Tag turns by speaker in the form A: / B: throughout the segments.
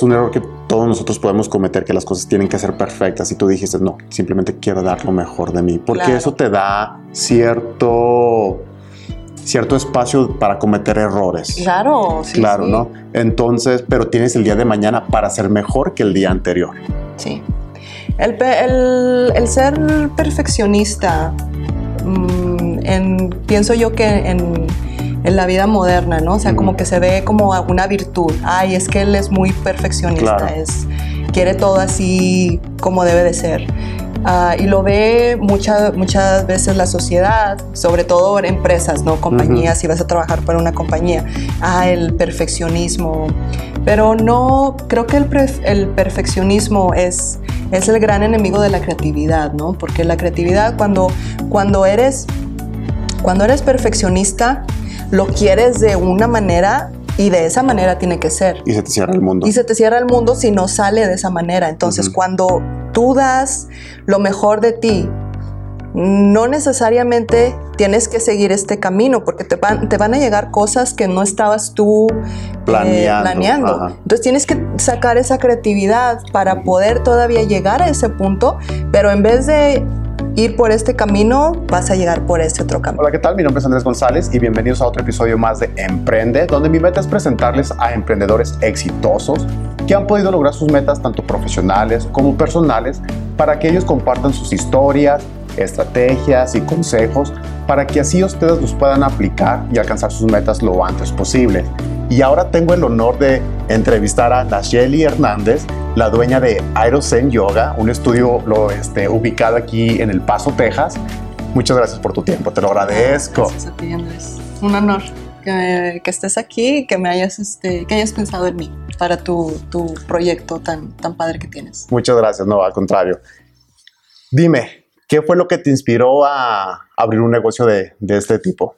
A: es un error que todos nosotros podemos cometer, que las cosas tienen que ser perfectas y tú dijiste, no, simplemente quiero dar lo mejor de mí, porque eso te da cierto cierto espacio para cometer errores.
B: Claro,
A: sí. Claro, ¿no? Entonces, pero tienes el día de mañana para ser mejor que el día anterior.
B: Sí. El, ser perfeccionista, mm, pienso yo que en, la vida moderna, ¿no? O sea, como que se ve como una virtud. Ay, es que él es muy perfeccionista, es, quiere todo así como debe de ser. Ah, y lo ve muchas muchas veces la sociedad, sobre todo en empresas, ¿no? Compañías, si vas a trabajar para una compañía. Ah, el perfeccionismo. Pero no, creo que el, el perfeccionismo es, es el gran enemigo de la creatividad, ¿no? Porque la creatividad, cuando, cuando, eres, cuando eres perfeccionista, lo quieres de una manera y de esa manera tiene que ser.
A: Y se te cierra el mundo.
B: Y se te cierra el mundo si no sale de esa manera. Entonces, cuando tú das lo mejor de ti, no necesariamente tienes que seguir este camino porque te van, te van a llegar cosas que no estabas tú
A: eh,
B: planeando. Entonces tienes que sacar esa creatividad para poder todavía llegar a ese punto, pero en vez de ir por este camino, vas a llegar por este otro camino.
A: Hola, ¿qué tal? Mi nombre es Andrés González y bienvenidos a otro episodio más de Emprende, donde mi meta es presentarles a emprendedores exitosos que han podido lograr sus metas tanto profesionales como personales para que ellos compartan sus historias, estrategias y consejos para que así ustedes los puedan aplicar y alcanzar sus metas lo antes posible. Y ahora tengo el honor de entrevistar a Nacheli Hernández, la dueña de Aerosen Yoga, un estudio lo, este, ubicado aquí en El Paso, Texas. Muchas gracias por tu tiempo, te lo agradezco.
B: Gracias a ti, Andrés. Un honor que, estés aquí y que me hayas, este, que hayas pensado en mí para tu, tu proyecto tan, tan padre que tienes.
A: Muchas gracias, no, al contrario. Dime, ¿qué fue lo que te inspiró a abrir un negocio de, de este tipo?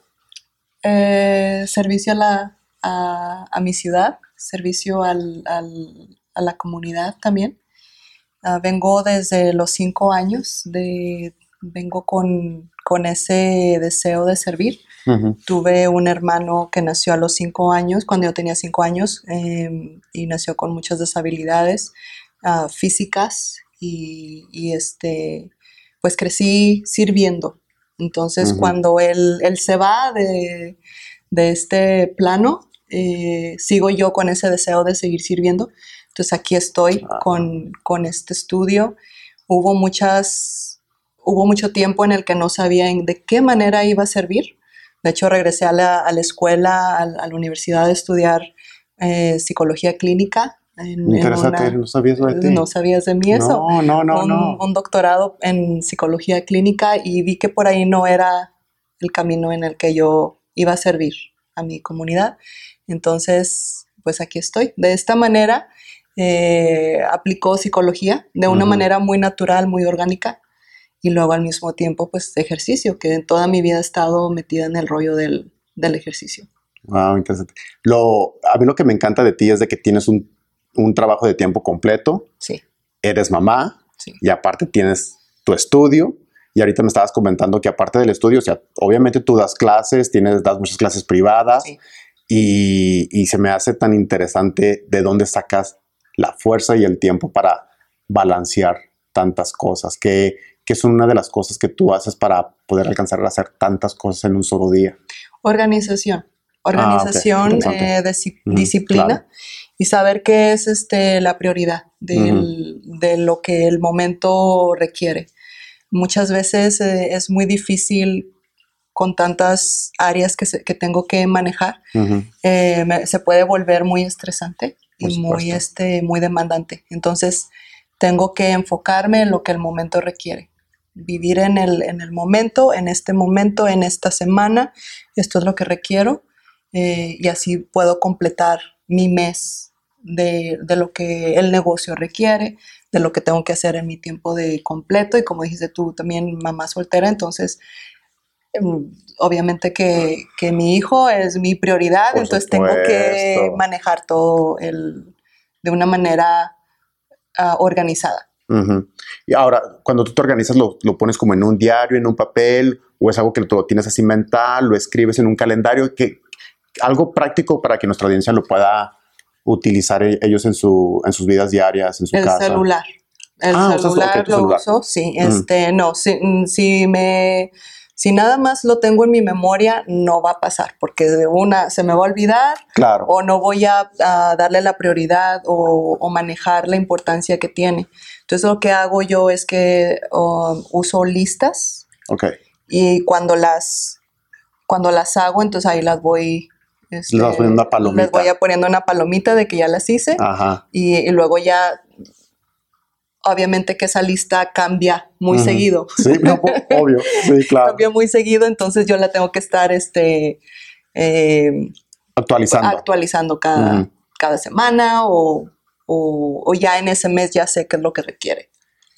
B: Eh, servicio a la, a, mi ciudad, servicio al, a la comunidad también. Ah, vengo desde los cinco años, de, vengo con, ese deseo de servir. Tuve un hermano que nació a los cinco años, cuando yo tenía cinco años, em, y nació con muchas desabilidades ah, físicas y, este, pues crecí sirviendo. Entonces, cuando él, él, se va de, de este plano, eh, sigo yo con ese deseo de seguir sirviendo. Entonces aquí estoy ah. con, este estudio. Hubo muchas, hubo mucho tiempo en el que no sabía de qué manera iba a servir. De hecho, regresé a la, escuela, a, la universidad a estudiar eh, psicología clínica.
A: Interesante, no sabías de ti.
B: No sabías de mí eso.
A: No, no, no,
B: un,
A: no.
B: Un doctorado en psicología clínica y vi que por ahí no era el camino en el que yo iba a servir a mi comunidad. Entonces, pues aquí estoy. De esta manera eh, aplicó psicología de una manera muy natural, muy orgánica y luego al mismo tiempo pues ejercicio, que en toda mi vida he estado metida en el rollo del, ejercicio.
A: Wow, interesante. Lo, a mí lo que me encanta de ti es de que tienes un, trabajo de tiempo completo.
B: Sí.
A: Eres mamá y aparte tienes tu estudio y ahorita me estabas comentando que aparte del estudio, o sea, obviamente tú das clases, tienes, das muchas clases privadas y, se me hace tan interesante de dónde sacas la fuerza y el tiempo para balancear tantas cosas, que, que son una de las cosas que tú haces para poder alcanzar a hacer tantas cosas en un solo día.
B: Organización, organización, ah, eh, disciplina y saber qué es este, la prioridad de lo que el momento requiere. Muchas veces eh, es muy difícil con tantas áreas que, que tengo que manejar, eh, se puede volver muy estresante y muy, este, muy demandante. Entonces, tengo que enfocarme en lo que el momento requiere. Vivir en el, en el momento, en este momento, en esta semana, esto es lo que requiero eh, y así puedo completar mi mes de, de, lo que el negocio requiere, de lo que tengo que hacer en mi tiempo de completo. Y como dijiste tú también mamá soltera, entonces em, obviamente que, que mi hijo es mi prioridad, entonces tengo que manejar todo el, de una manera ah, organizada.
A: Y ahora, cuando tú te organizas, lo, lo, pones como en un diario, en un papel, o es algo que lo tienes así mental, lo escribes en un calendario, que, algo práctico para que nuestra audiencia lo pueda utilizar e-, ellos en, su, en sus vidas diarias, en su
B: el
A: casa?
B: Celular. El
A: Ah,
B: celular lo
A: celular.
B: uso, sí.
A: Mm.
B: Este, no, si, mm, si me... Si nada más lo tengo en mi memoria, no va a pasar, porque de una se me va a olvidar
A: Claro.
B: o no voy a, a darle la prioridad o, o manejar la importancia que tiene. Entonces lo que hago yo es que um, uso listas
A: Ok.
B: y cuando las, cuando las hago, entonces ahí las voy... este,
A: una palomita.
B: Les voy a poniendo una palomita de que ya las hice
A: Ajá.
B: y, y luego ya, obviamente que esa lista cambia muy seguido.
A: Sí, no, obvio. Sí, claro.
B: Cambia muy seguido, entonces yo la tengo que estar este, eh,
A: Actualizando.
B: actualizando cada, cada semana o, o- o ya en ese mes ya sé qué es lo que requiere.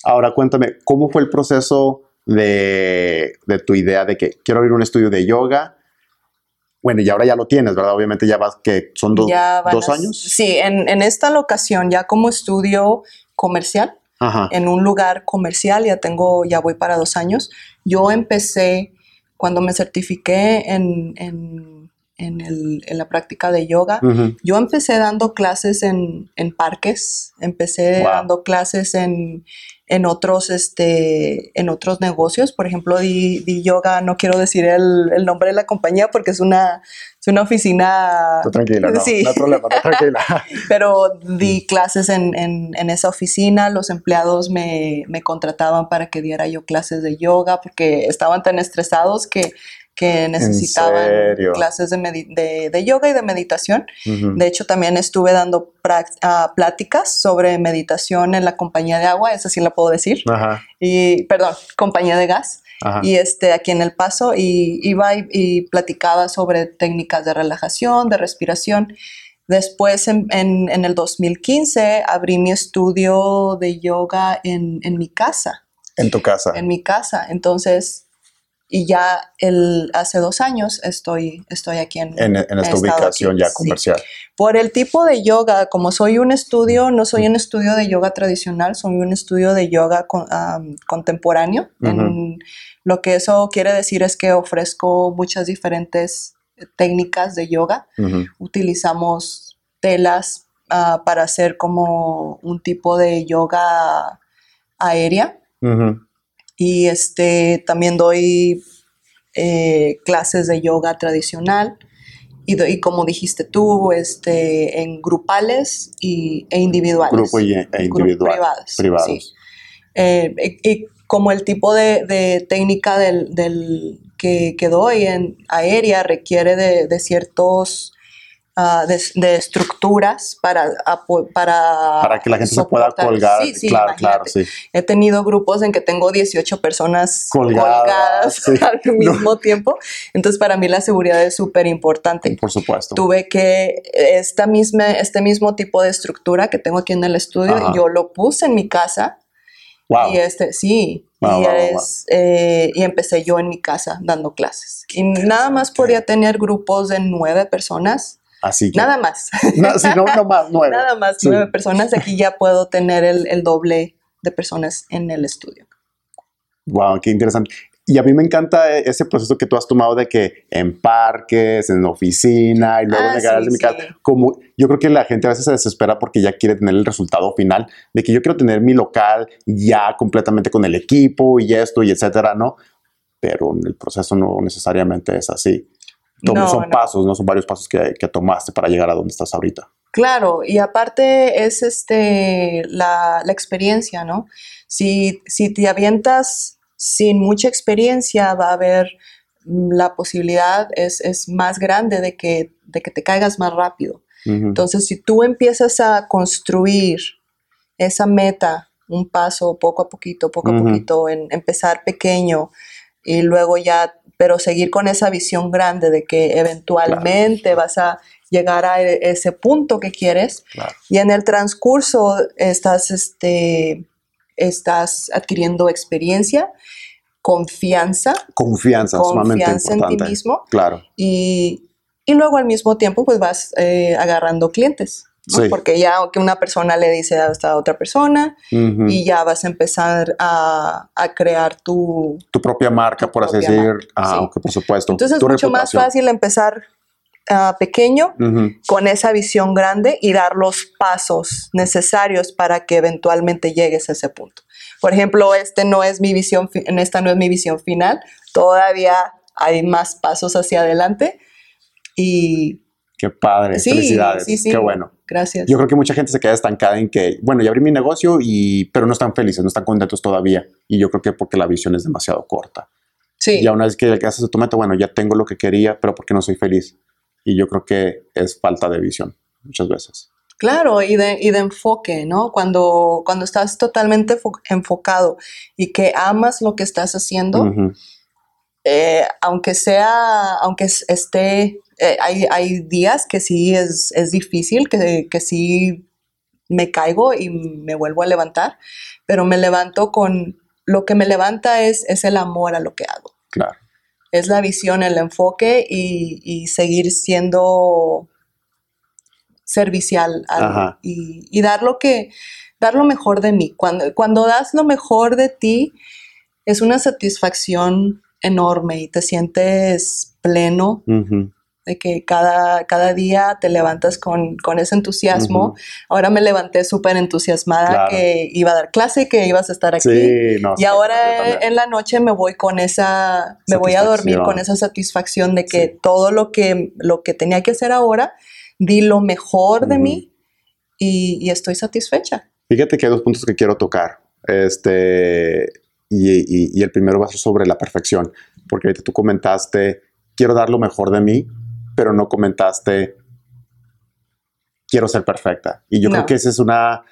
A: Ahora cuéntame, ¿cómo fue el proceso de, de tu idea de que quiero abrir un estudio de yoga? Bueno, y ahora ya lo tienes, ¿verdad? Obviamente ya vas, que son
B: van
A: dos
B: a-
A: años.
B: Sí, en, en esta locación ya como estudio comercial,
A: Ajá.
B: en un lugar comercial, ya tengo, ya voy para dos años. Yo empecé cuando me certifiqué en, en- en el- en la práctica de yoga. Yo empecé dando clases en, en parques, empecé
A: Wow.
B: dando clases en, en otros, este, en otros negocios. Por ejemplo, di, di yoga, no quiero decir el, el nombre de la compañía porque es una, es una oficina.
A: Tú tranquila, no,
B: Sí.
A: no hay problema, tú tranquila.
B: Pero di clases en, en- en esa oficina, los empleados me, me contrataban para que diera yo clases de yoga porque estaban tan estresados que, que necesitaban clases de, de- de yoga y de meditación.
A: Ujú.
B: De hecho, también estuve dando ah, pláticas sobre meditación en la compañía de agua, esa sí la puedo decir,
A: Ajá,
B: y perdón, compañía de gas
A: ajá.
B: y este aquí en El Paso y iba y, y platicaba sobre técnicas de relajación, de respiración. Después, en, en- en el 2015, abrí mi estudio de yoga en, en mi casa,
A: En tu casa.
B: en mi casa. Entonces, y ya el, hace dos años estoy, estoy aquí en,
A: en, esta ubicación
B: aquí,
A: ya
B: sí.
A: comercial.
B: Por el tipo de yoga, como soy un estudio, no soy un estudio de yoga tradicional, soy un estudio de yoga con- contemporáneo. En- lo que eso quiere decir es que ofrezco muchas diferentes técnicas de yoga. Utilizamos telas ah, para hacer como un tipo de yoga aérea
A: Ujú.
B: Y este también doy eh, clases de yoga tradicional y, doy- como dijiste tú este en grupales y, e individuales
A: Grupo y, e individual.
B: privados,
A: privados.
B: sí. Eh, y, y como el tipo de, de técnica del, del que, que doy en aérea requiere de, de ciertos ah, de, de estructuras para, para
A: Para que la gente se pueda colgar.
B: Sí, sí,
A: claro, claro, sí.
B: He tenido grupos en que tengo 18 personas
A: Colgadas,
B: colgadas,
A: sí.
B: al mismo tiempo. Entonces, para mí la seguridad es súper importante.
A: Por supuesto.
B: Tuve que esta misma, este mismo tipo de estructura que tengo aquí en el estudio,
A: Ajá.
B: yo lo puse en mi casa
A: wow.
B: y este, sí,
A: Wow,
B: y,
A: wow, wow,
B: es, eh, y empecé yo en mi casa dando clases. Y nada más podía tener grupos de nueve personas,
A: Así que.
B: nada más.
A: No, sí, no, no más, nueve.
B: Nada más,
A: Sí.
B: nueve personas. Aquí ya puedo tener el, el doble de personas en el estudio.
A: Wow, qué interesante. Y a mí me encanta e- ese proceso que tú has tomado de que en parques, en oficina y luego
B: Ah,
A: garaje
B: sí,
A: de mi
B: sí.
A: casa. Como yo creo que la gente a veces se desespera porque ya quiere tener el resultado final de que yo quiero tener mi local ya completamente con el equipo y esto y etcétera, ¿no? Pero el proceso no necesariamente es así.
B: No,
A: son
B: no.
A: pasos, ¿no? Son varios pasos que, que tomaste para llegar a donde estás ahorita.
B: Claro, y aparte es este la, la experiencia, ¿no? Si, si te avientas sin mucha experiencia, va a haber mm, la posibilidad es, es más grande de que, de que te caigas más rápido. Entonces, si tú empiezas a construir esa meta, un paso poco a poquito, poco a poquito, en empezar pequeño y luego ya, pero seguir con esa visión grande de que eventualmente vas a llegar a e- ese punto que quieres
A: Claro.
B: y en el transcurso estás, este, estás adquiriendo experiencia, confianza,
A: Confianza, sumamente
B: confianza en ti mismo
A: Claro.
B: y, y luego al mismo tiempo pues vas eh, agarrando clientes. ¿No?
A: Sí.
B: Porque ya que una persona le dice a esta otra persona
A: Ujú.
B: y ya vas a empezar a, a crear tu...
A: tu propia marca,
B: Tu
A: por así decir.
B: marca,
A: Ah,
B: sí.
A: ok, por supuesto.
B: Entonces es
A: Tu
B: mucho más
A: reputación.
B: fácil empezar ah, pequeño con esa visión grande y dar los pasos necesarios para que eventualmente llegues a ese punto. Por ejemplo, este no es mi visión, esta no es mi visión final, todavía hay más pasos hacia adelante y...
A: Qué padre, felicidades, qué bueno.
B: Gracias.
A: Yo creo que mucha gente se queda estancada en que, bueno, ya abrí mi negocio y, pero no están felices, no están contentos todavía. Y yo creo que porque la visión es demasiado corta.
B: Sí.
A: Ya una vez que haces tu meta, bueno, ya tengo lo que quería, pero porque no soy feliz. Y yo creo que es falta de visión muchas veces.
B: Claro, y de, y de enfoque, ¿no? Cuando, cuando estás totalmente enfocado y que amas lo que estás haciendo, eh, aunque sea, aunque esté, eh, hay, hay, días que sí es, es difícil, que, que sí me caigo y me vuelvo a levantar, pero me levanto con, lo que me levanta es, es el amor a lo que hago.
A: Claro.
B: Es la visión, el enfoque y, seguir siendo servicial y, dar lo que dar lo mejor de mí. Cuando, cuando das lo mejor de ti, es una satisfacción enorme y te sientes pleno de que cada, cada día te levantas con, ese entusiasmo. Ahora me levanté súper entusiasmada que iba a dar clase, que ibas a estar aquí. y ahora en la noche me voy con esa, me voy a dormir con esa satisfacción de que todo lo que, lo que tenía que hacer ahora, di lo mejor de mí y, estoy satisfecha.
A: Fíjate que hay dos puntos que quiero tocar. Este, y, y el primero va a ser sobre la perfección, porque ahorita tú comentaste, quiero dar lo mejor de mí, pero no comentaste, quiero ser perfecta. Y yo creo que ese es una,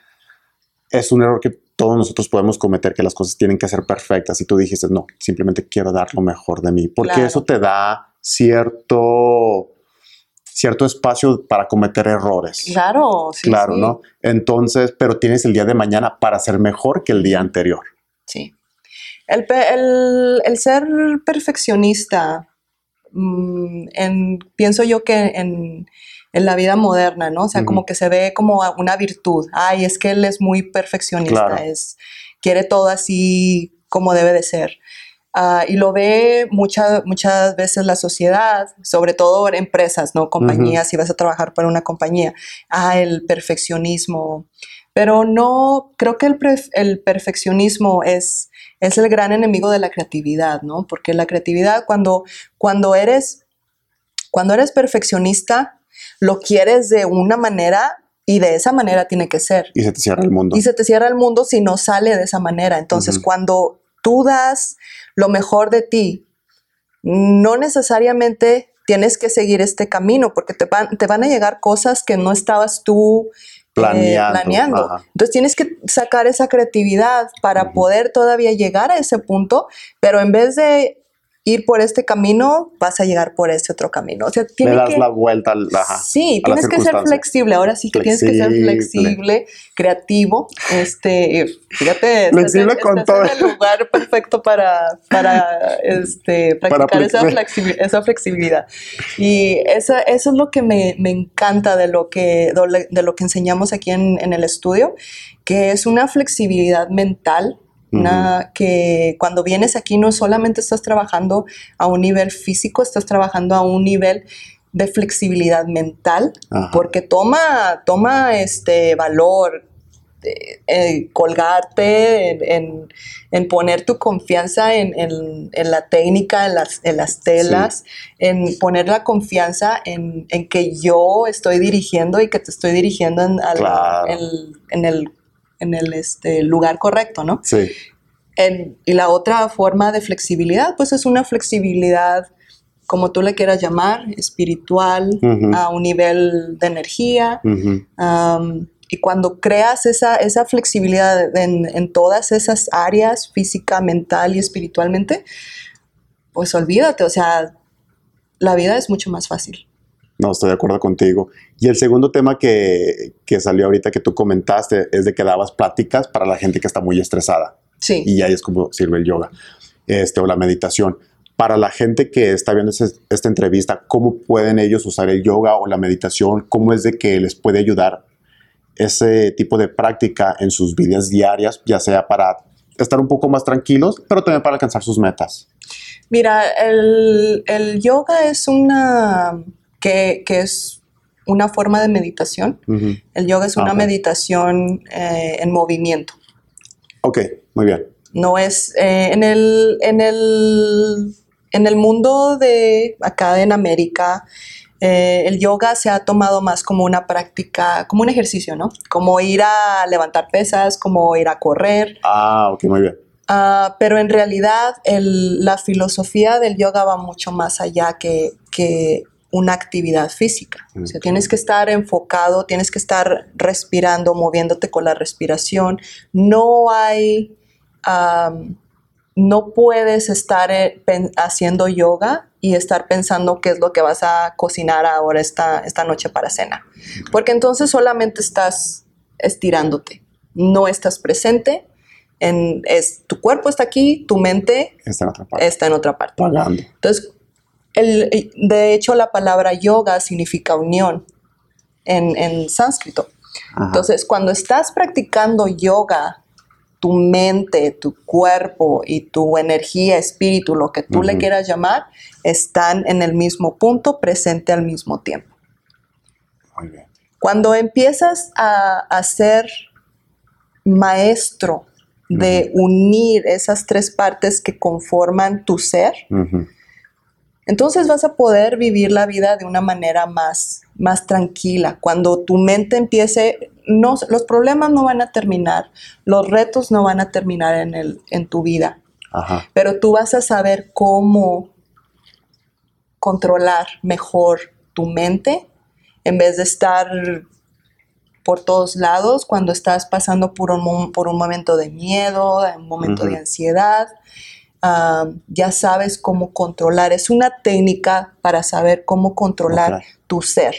A: es un error que todos nosotros podemos cometer, que las cosas tienen que ser perfectas. Y tú dijiste, no, simplemente quiero dar lo mejor de mí, porque eso te da cierto cierto espacio para cometer errores.
B: Claro,
A: sí. Claro, ¿no? Entonces, pero tienes el día de mañana para ser mejor que el día anterior.
B: Sí. El, el, el ser perfeccionista Mm, en, pienso yo que en, la vida moderna, ¿no? O sea, como que se ve como una virtud. Ay, es que él es muy perfeccionista, es, quiere todo así como debe de ser. Ah, y lo ve muchas muchas veces la sociedad, sobre todo empresas, ¿no? Compañías, si vas a trabajar para una compañía. Ah, el perfeccionismo. Pero no, creo que el, el perfeccionismo es es el gran enemigo de la creatividad, ¿no? Porque la creatividad, cuando, cuando, eres, cuando eres perfeccionista, lo quieres de una manera y de esa manera tiene que ser.
A: Y se te cierra el mundo.
B: Y se te cierra el mundo si no sale de esa manera. Entonces, cuando tú das lo mejor de ti, no necesariamente tienes que seguir este camino porque te van, te van a llegar cosas que no estabas tú planeando. Entonces tienes que sacar esa creatividad para poder todavía llegar a ese punto, pero en vez de ir por este camino, vas a llegar por este otro camino. O sea,
A: Le das la vuelta. Ajá,
B: sí, tienes que ser flexible. Ahora sí que tienes que ser flexible, creativo. Este, fíjate,
A: flexible con todo.
B: el lugar perfecto para, para este, practicar esa, flexibilidad. Y esa, eso es lo que me, me encanta de lo que, de lo que enseñamos aquí en, en el estudio, que es una flexibilidad mental que cuando vienes aquí no solamente estás trabajando a un nivel físico, estás trabajando a un nivel de flexibilidad mental, porque toma, toma este valor eh, eh, colgarte, en, poner tu confianza en, la técnica, en las, las telas, en poner la confianza en, que yo estoy dirigiendo y que te estoy dirigiendo en, en el en el este, lugar correcto, ¿no?
A: Sí.
B: y la otra forma de flexibilidad, pues es una flexibilidad, como tú le quieras llamar, espiritual, a un nivel de energía. y cuando creas esa, esa flexibilidad en, en, todas esas áreas, física, mental y espiritualmente, pues olvídate, o sea, la vida es mucho más fácil.
A: No, estoy de acuerdo contigo. Y el segundo tema que, que, salió ahorita que tú comentaste es de que dabas pláticas para la gente que está muy estresada.
B: Sí.
A: Y ahí es como sirve el yoga este, o la meditación. Para la gente que está viendo esta entrevista, ¿cómo pueden ellos usar el yoga o la meditación? ¿Cómo es de que les puede ayudar ese tipo de práctica en sus vidas diarias, ya sea para estar un poco más tranquilos, pero también para alcanzar sus metas?
B: Mira, el, el yoga es una que, es una forma de meditación. El yoga es una meditación eh, en movimiento.
A: Ok, muy bien.
B: No es eh, en, el, en, el, en el mundo de acá en América, eh, el yoga se ha tomado más como una práctica, como un ejercicio, ¿no? Como ir a levantar pesas, como ir a correr.
A: Ah, ok, muy bien.
B: Ah, pero en realidad la filosofía del yoga va mucho más allá que, que una actividad física. O sea, tienes que estar enfocado, tienes que estar respirando, moviéndote con la respiración. No hay, no puedes estar eh, haciendo yoga y estar pensando qué es lo que vas a cocinar ahora esta, esta noche para cena. Porque entonces solamente estás estirándote, no estás presente. En, es, tu cuerpo está aquí, tu mente
A: está en otra parte.
B: Está en otra parte. Entonces, el, de hecho, la palabra yoga significa unión en, en sánscrito. Entonces, cuando estás practicando yoga tu mente, tu cuerpo y tu energía, espíritu, lo que tú le quieras llamar, están en el mismo punto, presente al mismo tiempo. Muy bien. Cuando empiezas a, ser maestro de unir esas tres partes que conforman tu ser, entonces vas a poder vivir la vida de una manera más, más tranquila. Cuando tu mente empiece, no, los problemas no van a terminar, los retos no van a terminar en, el, en tu vida, pero tú vas a saber cómo controlar mejor tu mente en vez de estar por todos lados cuando estás pasando por un, por un momento de miedo, un momento de ansiedad ya sabes cómo controlar. Es una técnica para saber cómo controlar tu ser.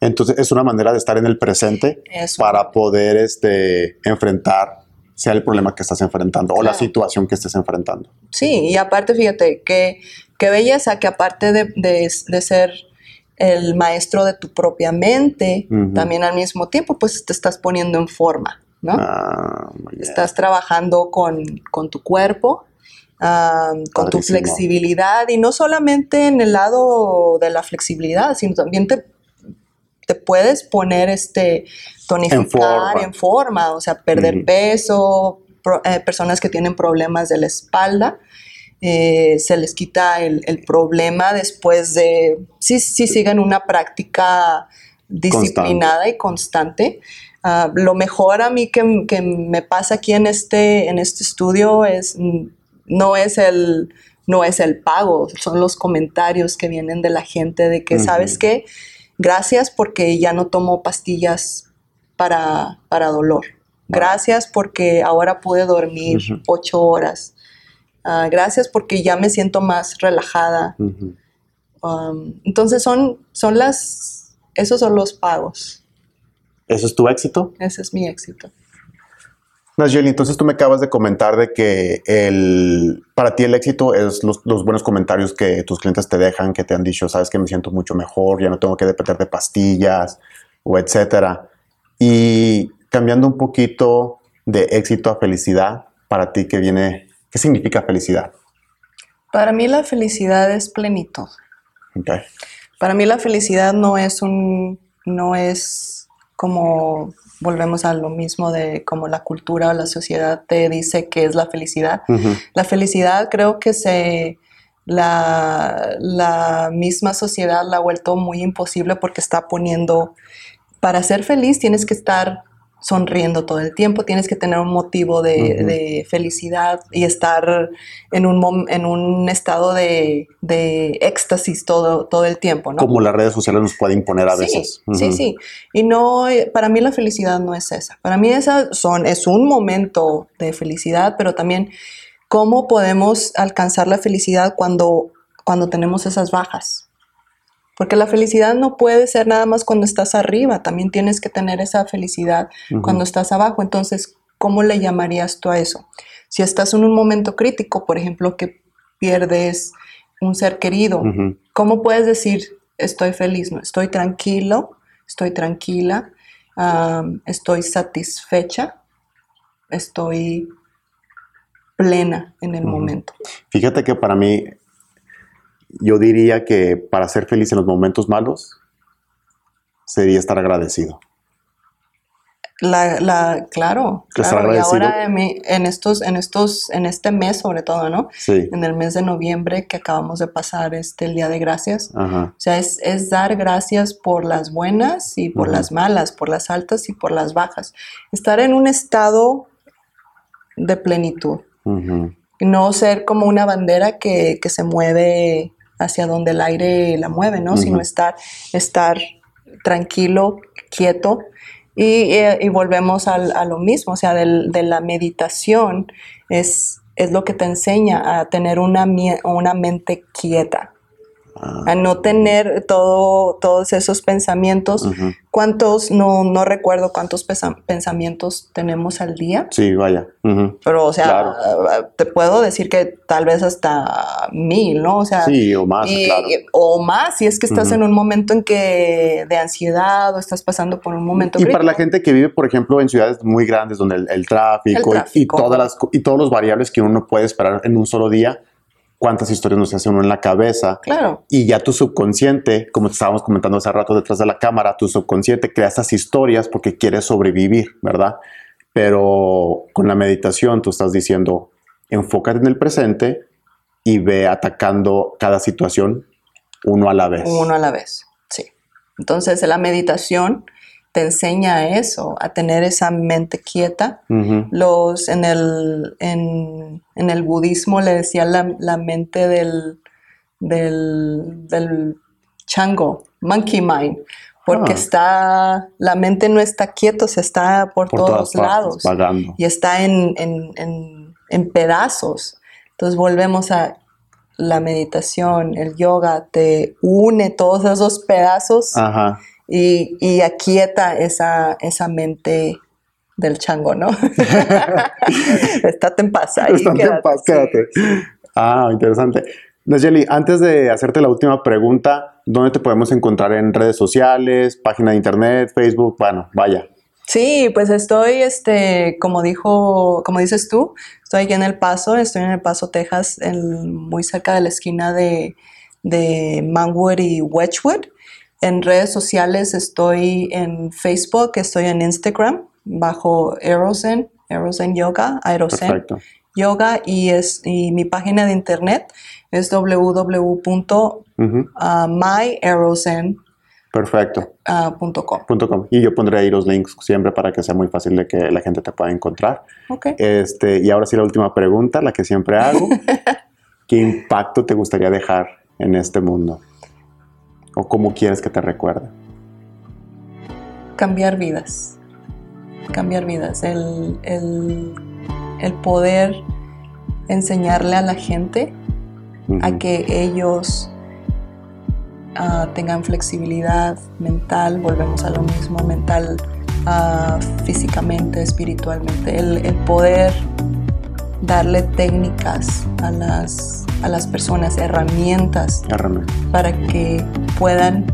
A: Entonces es una manera de estar en el presente para poder este, enfrentar sea el problema que estás enfrentando o la situación que estés enfrentando.
B: Sí, y aparte fíjate que qué belleza que aparte de, de, ser el maestro de tu propia mente, también al mismo tiempo pues te estás poniendo en forma, ¿no? Ah, estás trabajando con, con tu cuerpo, con tu flexibilidad y no solamente en el lado de la flexibilidad, sino también te, te puedes poner este tonificar en forma, o sea, perder peso, eh, personas que tienen problemas de la espalda. Eh, se les quita el, problema después de, si, si siguen una práctica disciplinada y constante. Ah, lo mejor a mí que, que, me pasa aquí en este, en este estudio es no es el, no es el pago, son los comentarios que vienen de la gente de que, ¿sabes qué? Gracias porque ya no tomo pastillas para, para dolor. Gracias porque ahora pude dormir ocho horas. Ah, gracias porque ya me siento más relajada. Um, entonces son, son las, esos son los pagos.
A: ¿Eso es tu éxito?
B: Ese es mi éxito.
A: Nayeli, entonces tú me acabas de comentar de que el, para ti el éxito es los, buenos comentarios que tus clientes te dejan, que te han dicho, sabes que me siento mucho mejor, ya no tengo que depender de pastillas o etcétera. Y cambiando un poquito de éxito a felicidad, para ti, ¿qué viene? ¿Qué significa felicidad?
B: Para mí la felicidad es plenitud. Okay. Para mí la felicidad no es un, no es como volvemos a lo mismo de cómo la cultura o la sociedad te dice que es la felicidad. La felicidad creo que se la, la, misma sociedad la ha vuelto muy imposible porque está poniendo, para ser feliz tienes que estar sonriendo todo el tiempo, tienes que tener un motivo de, felicidad y estar en un, en un estado de, éxtasis todo, todo el tiempo, ¿no?
A: Como las redes sociales nos pueden imponer a veces.
B: Sí, sí. Y no, para mí la felicidad no es esa. Para mí esa son, es un momento de felicidad, pero también cómo podemos alcanzar la felicidad cuando, cuando tenemos esas bajas. Porque la felicidad no puede ser nada más cuando estás arriba, también tienes que tener esa felicidad cuando estás abajo. Entonces, ¿cómo le llamarías tú a eso? Si estás en un momento crítico, por ejemplo, que pierdes un ser querido, ¿cómo puedes decir estoy feliz? No, estoy tranquilo, estoy tranquila, estoy satisfecha, estoy plena en el momento.
A: Fíjate que para mí yo diría que para ser feliz en los momentos malos sería estar agradecido.
B: La, la, claro, claro. Y ahora en, estos, en estos, en este mes sobre todo, ¿no?
A: Sí.
B: En el mes de noviembre que acabamos de pasar este el Día de Gracias. O sea, es, es, dar gracias por las buenas y por las malas, por las altas y por las bajas. Estar en un estado de plenitud. No ser como una bandera que, que, se mueve hacia donde el aire la mueve, ¿no? Sino estar, estar tranquilo, quieto eh, y, volvemos a lo mismo, o sea, de la meditación es, es lo que te enseña a tener una, una mente quieta a no tener todo, todos esos pensamientos. ¿Cuántos, no, no recuerdo cuántos pensamientos tenemos al día?
A: Sí, vaya.
B: Pero, o sea, te puedo decir que tal vez hasta mil, ¿no? O sea,
A: sí, o más, claro.
B: o más, si es que estás en un momento en que de ansiedad o estás pasando por un momento.
A: Y para la gente que vive, por ejemplo, en ciudades muy grandes donde el, tráfico, Y, todas las, y todos los variables que uno puede esperar en un solo día, cuántas historias nos hace uno en la cabeza.
B: Claro.
A: Y ya tu subconsciente, como te estábamos comentando hace rato detrás de la cámara, tu subconsciente crea esas historias porque quiere sobrevivir, ¿verdad? Pero con la meditación tú estás diciendo, enfócate en el presente y ve atacando cada situación uno a la vez.
B: Uno a la vez, sí. Entonces, la meditación te enseña eso, a tener esa mente quieta. Los, en, el, en, el budismo le decían la, mente del, del, chango, monkey mind, porque ah. está, la mente no está quieta, se está por, todos lados y está en, en, pedazos. Entonces volvemos a la meditación, el yoga, te une todos esos pedazos.
A: Ajá
B: y, y aquieta esa, esa mente del chango, ¿no? Estate en paz ahí.
A: Estate en paz, quédate. Ah, interesante. Nayeli, antes de hacerte la última pregunta, ¿dónde te podemos encontrar en redes sociales, página de internet, Facebook? Bueno, vaya.
B: Sí, pues estoy, este, como dijo, como dices tú, estoy aquí en El Paso, estoy en El Paso, Texas, muy cerca de la esquina de, de Manwood y Wedgwood. En redes sociales estoy en Facebook, estoy en Instagram bajo Aerozen, Aerozen Yoga, Aerozen Yoga y, es, y mi página de internet es www.myaerozen.com.
A: Perfecto.
B: Ah,
A: y yo pondré ahí los links siempre para que sea muy fácil de que la gente te pueda encontrar.
B: Okay.
A: Este, y ahora sí la última pregunta, la que siempre hago. ¿Qué impacto te gustaría dejar en este mundo? O cómo quieres que te recuerde?
B: Cambiar vidas, cambiar vidas, el, poder enseñarle a la gente a que ellos ah, tengan flexibilidad mental, volvemos a lo mismo, mental, ah, físicamente, espiritualmente, el, poder darle técnicas a las, a las personas, herramientas, para que puedan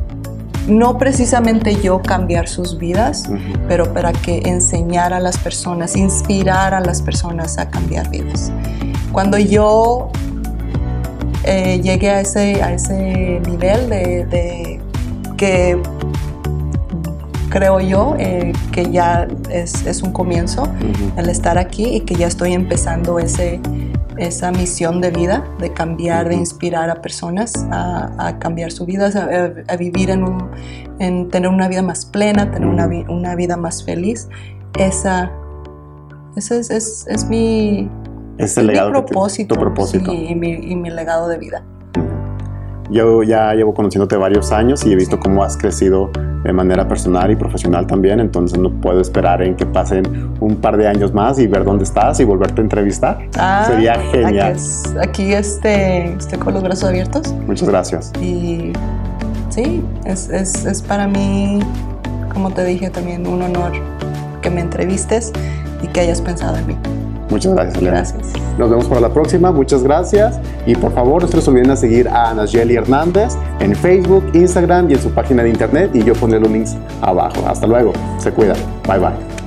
B: no precisamente yo cambiar sus vidas, pero para que enseñar a las personas, inspirar a las personas a cambiar vidas. Cuando yo eh, llegué a ese, a ese nivel de, que creo yo eh, que ya es, un comienzo el estar aquí y que ya estoy empezando ese, esa misión de vida, de cambiar, de inspirar a personas a, cambiar su vida, a, vivir en, un, en tener una vida más plena, tener una, una vida más feliz. Esa, ese es, es, es mi,
A: es el legado
B: propósito,
A: tu propósito.
B: y, mi, y mi legado de vida.
A: Yo ya llevo conociéndote varios años y he visto cómo has crecido de manera personal y profesional también, entonces no puedo esperar en que pasen un par de años más y ver dónde estás y volverte a entrevistar.
B: Ah,
A: Sería genial.
B: Aquí, aquí este, estoy con los brazos abiertos.
A: Muchas gracias.
B: Y sí, es, es, es para mí, como te dije, también un honor que me entrevistes y que hayas pensado en mí.
A: Muchas gracias, Elena.
B: Gracias.
A: Nos vemos para la próxima. Muchas gracias. Y por favor, no se olviden a seguir a Nayeli Hernández en Facebook, Instagram y en su página de internet. Y yo pondré los links abajo. Hasta luego. Se cuidan. Bye bye.